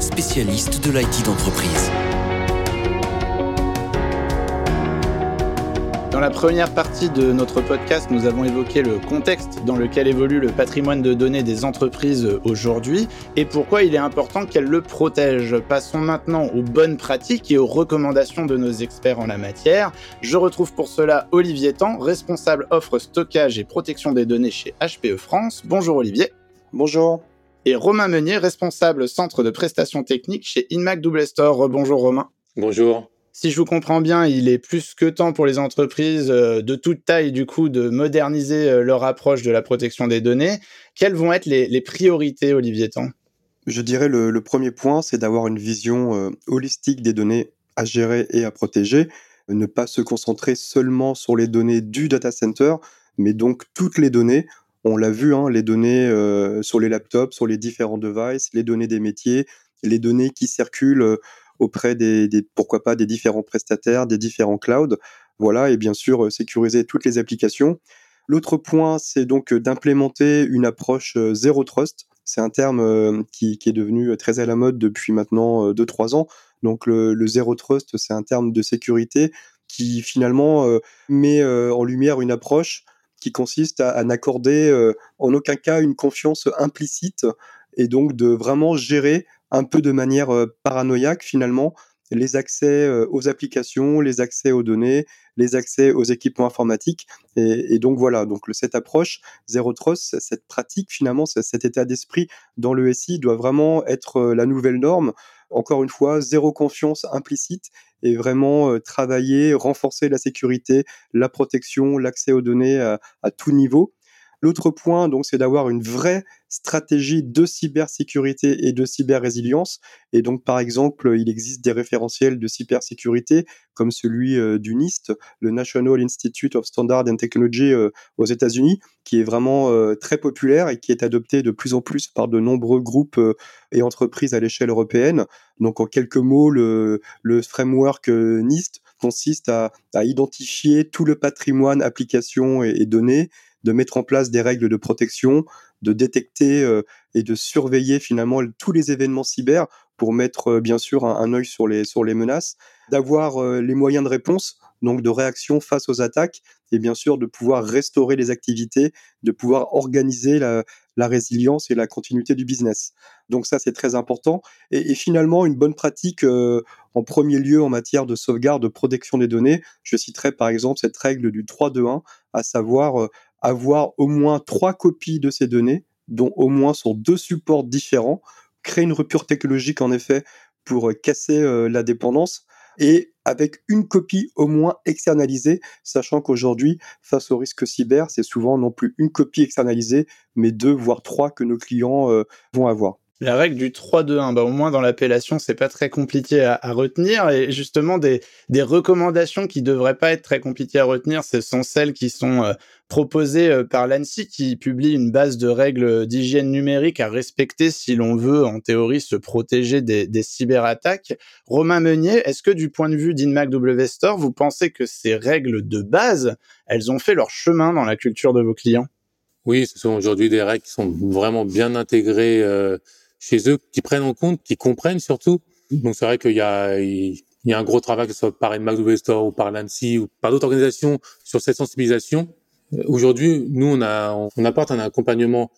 Spécialiste de l'IT d'entreprise. Dans la première partie de notre podcast, nous avons évoqué le contexte dans lequel évolue le patrimoine de données des entreprises aujourd'hui et pourquoi il est important qu'elles le protègent. Passons maintenant aux bonnes pratiques et aux recommandations de nos experts en la matière. Je retrouve pour cela Olivier Tan, responsable offre stockage et protection des données chez HPE France. Bonjour Olivier. Bonjour. Et Romain Meunier, responsable centre de prestations techniques chez InMac Double Store. Bonjour Romain. Bonjour si je vous comprends bien, il est plus que temps pour les entreprises euh, de toute taille, du coup, de moderniser euh, leur approche de la protection des données. Quelles vont être les, priorités, Olivier Tan? Je dirais le, le premier point, c'est d'avoir une vision euh, holistique des données à gérer et à protéger. Ne pas se concentrer seulement sur les données du data center, mais donc toutes les données. On l'a vu, hein, les données sur les laptops, sur les différents devices, les données des métiers, les données qui circulent auprès des, pourquoi pas des différents prestataires, des différents clouds. Voilà, et bien sûr euh, sécuriser toutes les applications. L'autre point, c'est donc euh, d'implémenter une approche euh, zéro trust. C'est un terme qui, est devenu très à la mode depuis maintenant 2-3 ans. Donc le, le zéro trust, c'est un terme de sécurité qui finalement met en lumière une approche qui consiste à, n'accorder en aucun cas une confiance implicite et donc de vraiment gérer un peu de manière paranoïaque finalement les accès aux applications, les accès aux données, les accès aux équipements informatiques. Et, donc voilà, donc cette approche Zero Trust, cette pratique finalement, cet état d'esprit dans le SI doit vraiment être la nouvelle norme. Encore une fois, zéro confiance implicite et vraiment travailler, renforcer la sécurité, la protection, l'accès aux données à, à tout niveau. L'autre point, donc, c'est d'avoir une vraie stratégie de cybersécurité et de cyber-résilience. Et donc, par exemple, il existe des référentiels de cybersécurité comme celui euh, du NIST, le National Institute of Standard and Technology euh, aux États-Unis, qui est vraiment euh, très populaire et qui est adopté de plus en plus par de nombreux groupes et entreprises à l'échelle européenne. Donc, en quelques mots, le, framework NIST consiste à, identifier tout le patrimoine applications et données de mettre en place des règles de protection, de détecter euh, et de surveiller finalement tous les événements cyber pour mettre euh, bien sûr un, œil sur les, sur les menaces, d'avoir euh, les moyens de réponse, donc de réaction face aux attaques, et bien sûr de pouvoir restaurer les activités, de pouvoir organiser la, résilience et la continuité du business. Donc ça, c'est très important. Et, finalement, une bonne pratique en premier lieu en matière de sauvegarde, de protection des données, je citerai par exemple cette règle du 3-2-1, à savoir avoir au moins trois copies de ces données, dont au moins sur deux supports différents, créer une rupture technologique en effet pour euh, casser euh, la dépendance et avec une copie au moins externalisée, sachant qu'aujourd'hui, face au risque cyber, c'est souvent non plus une copie externalisée, mais deux, voire trois que nos clients euh, vont avoir. La règle du 3-2-1, bah, au moins dans l'appellation, c'est pas très compliqué à, retenir. Et justement, des, recommandations qui devraient pas être très compliquées à retenir, ce sont celles qui sont euh, proposées euh, par l'ANSI, qui publie une base de règles d'hygiène numérique à respecter si l'on veut, en théorie, se protéger des, des cyberattaques. Romain Meunier, est-ce que du point de vue d'InMac W Store, vous pensez que ces règles de base, elles ont fait leur chemin dans la culture de vos clients? Oui, ce sont aujourd'hui des règles qui sont vraiment bien intégrées. Euh chez eux, qui prennent en compte, qui comprennent surtout. Donc c'est vrai qu'il y a, il y a un gros travail, que ce soit par McDo Store ou par l'ANSI ou par d'autres organisations sur cette sensibilisation. Aujourd'hui, nous, on, a, on apporte un accompagnement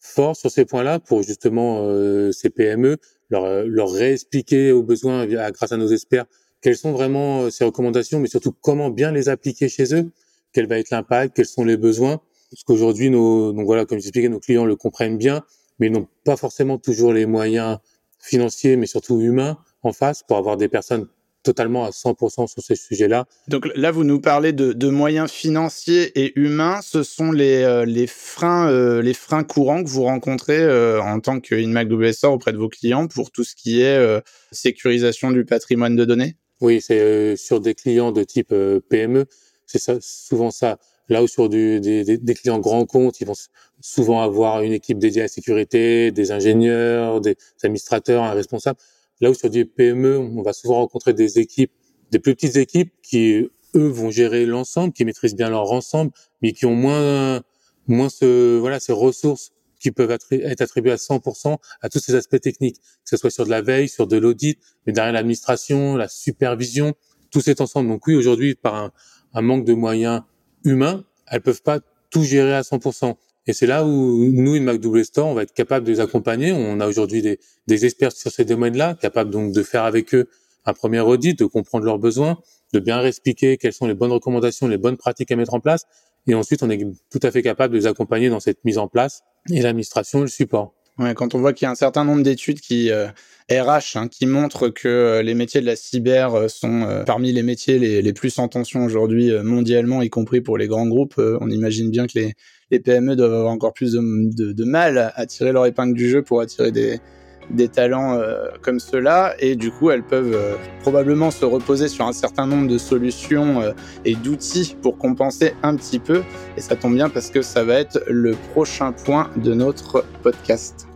fort sur ces points-là pour justement euh, ces PME, leur, leur réexpliquer aux besoins grâce à nos experts quelles sont vraiment euh, ces recommandations, mais surtout comment bien les appliquer chez eux, quel va être l'impact, quels sont les besoins. Parce qu'aujourd'hui, nos, donc voilà, comme j'expliquais, nos clients le comprennent bien, mais ils n'ont pas forcément toujours les moyens financiers, mais surtout humains en face pour avoir des personnes totalement à 100% sur ces sujets-là. Donc là, vous nous parlez de, moyens financiers et humains. Ce sont les, euh, les, freins, euh, les freins courants que vous rencontrez euh, en tant qu'InMac WSR auprès de vos clients pour tout ce qui est sécurisation du patrimoine de données? Oui, c'est sur des clients de type PME. C'est souvent ça. Là où sur du, des, des, clients grands comptes, ils vont souvent avoir une équipe dédiée à la sécurité, des ingénieurs, des administrateurs, un responsable. Là où sur des PME, on va souvent rencontrer des équipes, des plus petites équipes qui, eux, vont gérer l'ensemble, qui maîtrisent bien leur ensemble, mais qui ont moins, moins ce, voilà, ces ressources qui peuvent être attribués à 100% à tous ces aspects techniques, que ce soit sur de la veille, sur de l'audit, mais derrière l'administration, la supervision, tout cet ensemble. Donc oui, aujourd'hui, par un, un, manque de moyens humains, elles peuvent pas tout gérer à 100%. Et c'est là où nous, une McDouble Store, on va être capable de les accompagner. On a aujourd'hui des, des, experts sur ces domaines-là, capables donc de faire avec eux un premier audit, de comprendre leurs besoins, de bien expliquer quelles sont les bonnes recommandations, les bonnes pratiques à mettre en place. Et ensuite, on est tout à fait capable de les accompagner dans cette mise en place et l'administration le support. Quand on voit qu'il y a un certain nombre d'études qui euh, RH hein, qui montrent que euh, les métiers de la cyber euh, sont euh, parmi les métiers les, plus en tension aujourd'hui mondialement, y compris pour les grands groupes, on imagine bien que les, PME doivent avoir encore plus de, mal à tirer leur épingle du jeu pour attirer des, talents euh, comme ceux-là et du coup elles peuvent euh, probablement se reposer sur un certain nombre de solutions euh, et d'outils pour compenser un petit peu et ça tombe bien parce que ça va être le prochain point de notre podcast.